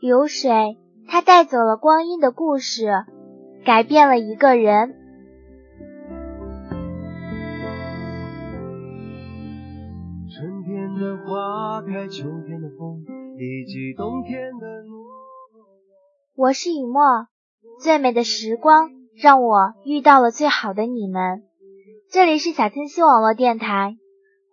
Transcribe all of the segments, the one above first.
流水，它带走了光阴的故事，改变了一个人。春天的花开，秋天的风，以及冬天的我是雨墨，最美的时光让我遇到了最好的你们。这里是小清新网络电台，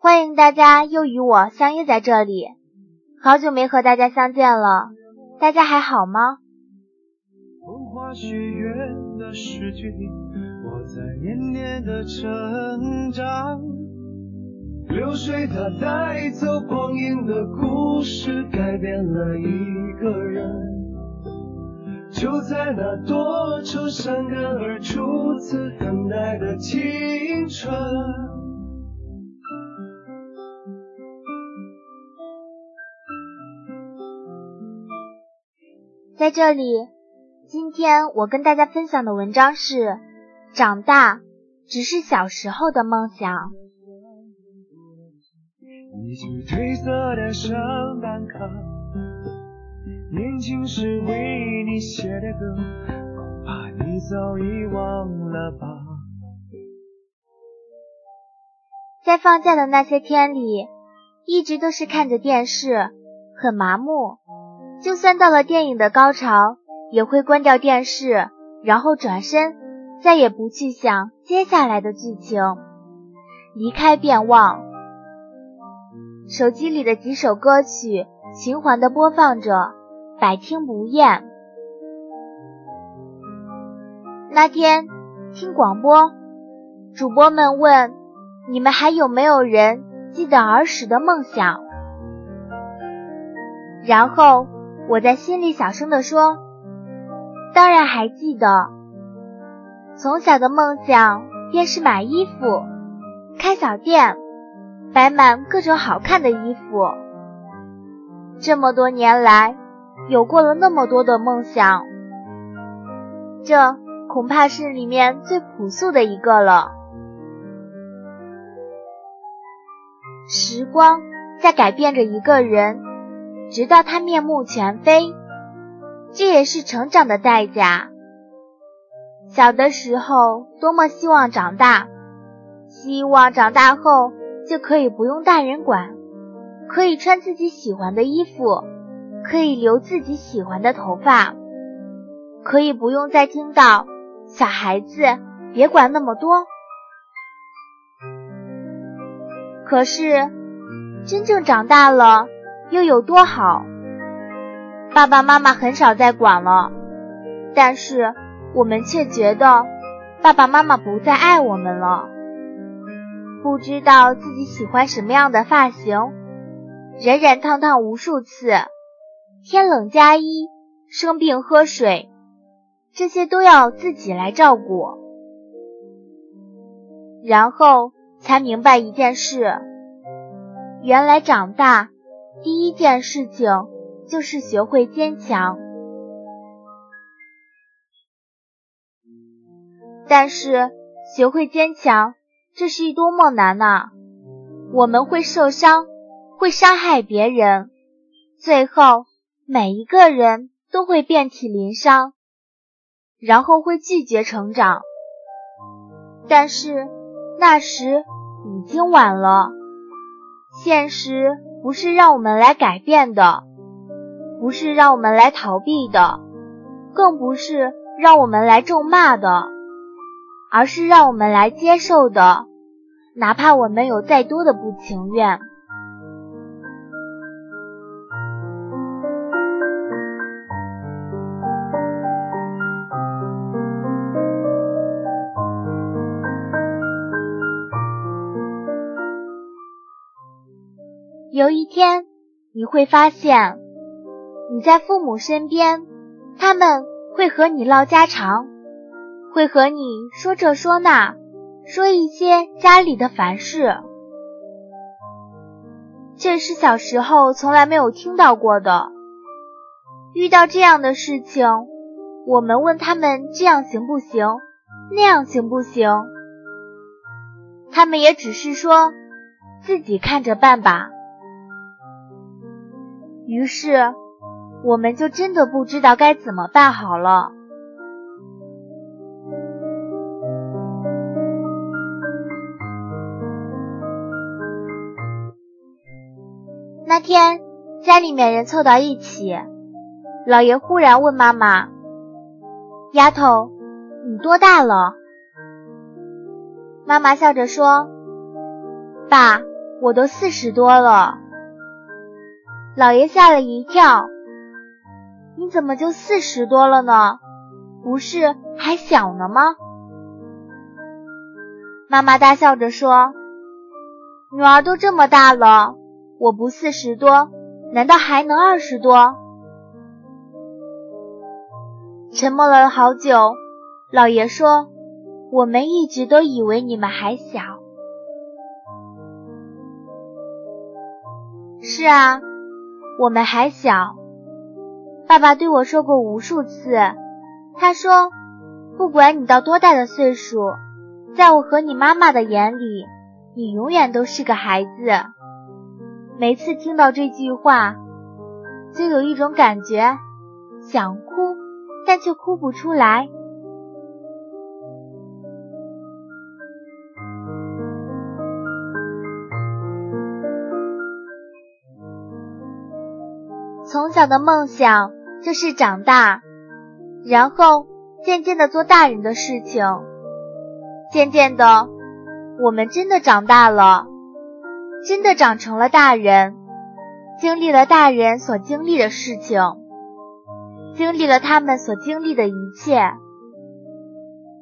欢迎大家又与我相约在这里。好久没和大家相见了，大家还好吗？风花雪月的诗句里，我在年年的成长。流水它带走光阴的故事，改变了一个人。就在那多愁善感而初次等待的青春。在这里，今天我跟大家分享的文章是：长大只是小时候的梦想。一起褪色的圣诞卡，年轻时为你写的歌，恐怕你早已忘了吧。在放假的那些天里，一直都是看着电视，很麻木。就算到了电影的高潮，也会关掉电视，然后转身，再也不去想接下来的剧情，离开便忘。手机里的几首歌曲循环的播放着，百听不厌。那天听广播，主播们问：“你们还有没有人记得儿时的梦想？”然后我在心里小声地说：“当然还记得。从小的梦想便是买衣服，开小店。”摆满各种好看的衣服。这么多年来，有过了那么多的梦想，这恐怕是里面最朴素的一个了。时光在改变着一个人，直到他面目全非，这也是成长的代价。小的时候，多么希望长大，希望长大后。就可以不用大人管，可以穿自己喜欢的衣服，可以留自己喜欢的头发，可以不用再听到“小孩子别管那么多”。可是，真正长大了又有多好？爸爸妈妈很少再管了，但是我们却觉得爸爸妈妈不再爱我们了。不知道自己喜欢什么样的发型，染染烫烫无数次，天冷加衣，生病喝水，这些都要自己来照顾。然后才明白一件事：原来长大第一件事情就是学会坚强。但是学会坚强。这是一多么难呐！我们会受伤，会伤害别人，最后每一个人都会遍体鳞伤，然后会拒绝成长。但是那时已经晚了。现实不是让我们来改变的，不是让我们来逃避的，更不是让我们来咒骂的。而是让我们来接受的，哪怕我们有再多的不情愿。有一天，你会发现，你在父母身边，他们会和你唠家常。会和你说这说那，说一些家里的烦事，这是小时候从来没有听到过的。遇到这样的事情，我们问他们这样行不行，那样行不行，他们也只是说自己看着办吧。于是，我们就真的不知道该怎么办好了。那天家里面人凑到一起，老爷忽然问妈妈：“丫头，你多大了？”妈妈笑着说：“爸，我都四十多了。”老爷吓了一跳：“你怎么就四十多了呢？不是还小呢吗？”妈妈大笑着说：“女儿都这么大了，我不四十多，难道还能二十多？”沉默了好久，老爷说。我们一直都以为你们还小。是啊，我们还小。爸爸对我说过无数次，他说，不管你到多大的岁数，在我和你妈妈的眼里，你永远都是个孩子。每次听到这句话，就有一种感觉，想哭，但却哭不出来。从小的梦想就是长大，然后渐渐的做大人的事情。渐渐的，我们真的长大了，真的长成了大人，经历了大人所经历的事情，经历了他们所经历的一切。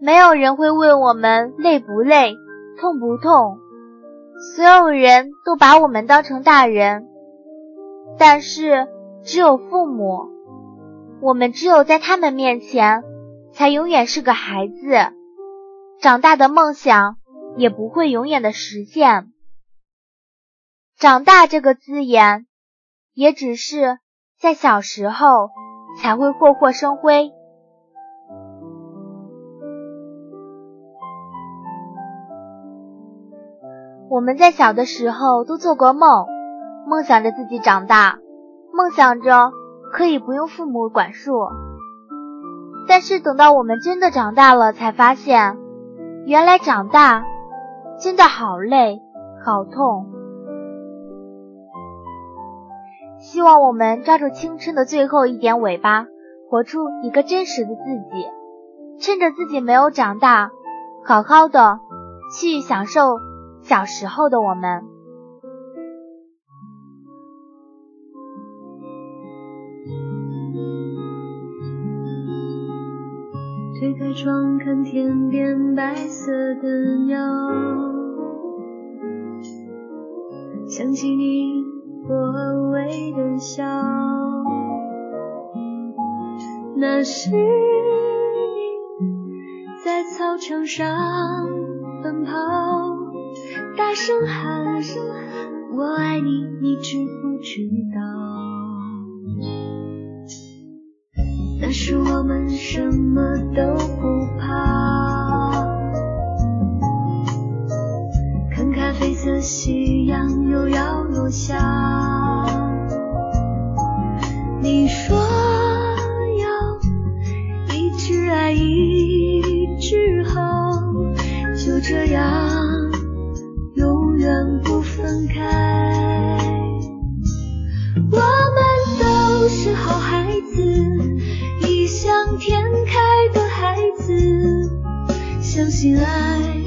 没有人会问我们累不累、痛不痛，所有人都把我们当成大人，但是。只有父母，我们只有在他们面前，才永远是个孩子，长大的梦想也不会永远的实现。长大这个字眼，也只是在小时候才会霍霍生辉。我们在小的时候都做过梦，梦想着自己长大。梦想着可以不用父母管束，但是等到我们真的长大了，才发现，原来长大真的好累，好痛。希望我们抓住青春的最后一点尾巴，活出一个真实的自己，趁着自己没有长大，好好的去享受小时候的我们。推开窗看天边白色的鸟，想起你微微的笑，那是你在操场上奔跑，大声喊我爱你，你知不知道？那时我们什么都不怕，看咖啡色夕阳又要落下。你说要一直爱一直好，就这样永远不分开。相信爱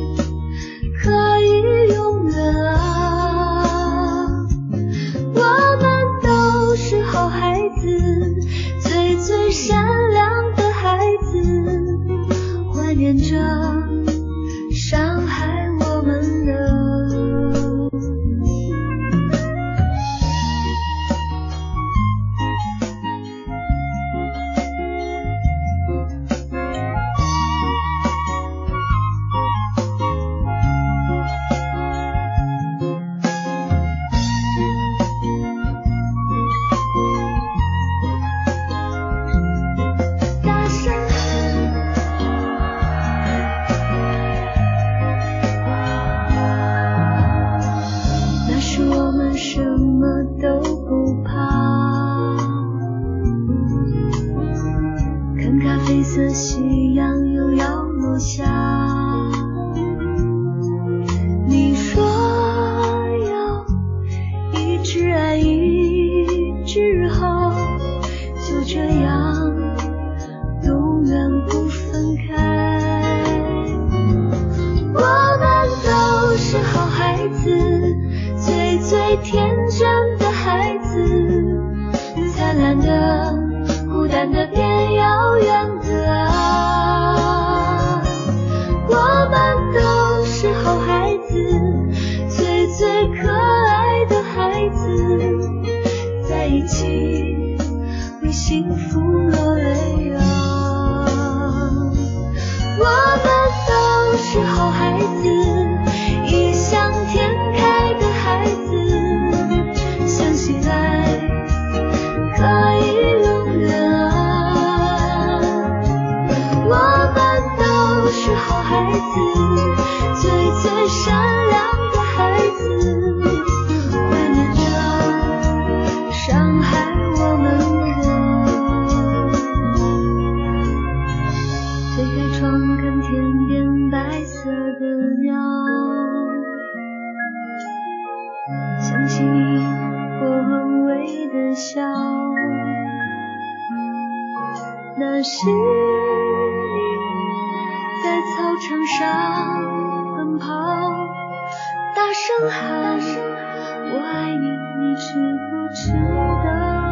的夕阳又要落下。一起为幸福落泪啊！我们都是好孩子，异想天开的孩子，相信爱可以永远啊！我们都是好孩子，微的笑，那是你在操场上奔跑，大声喊我爱你，你知不知道？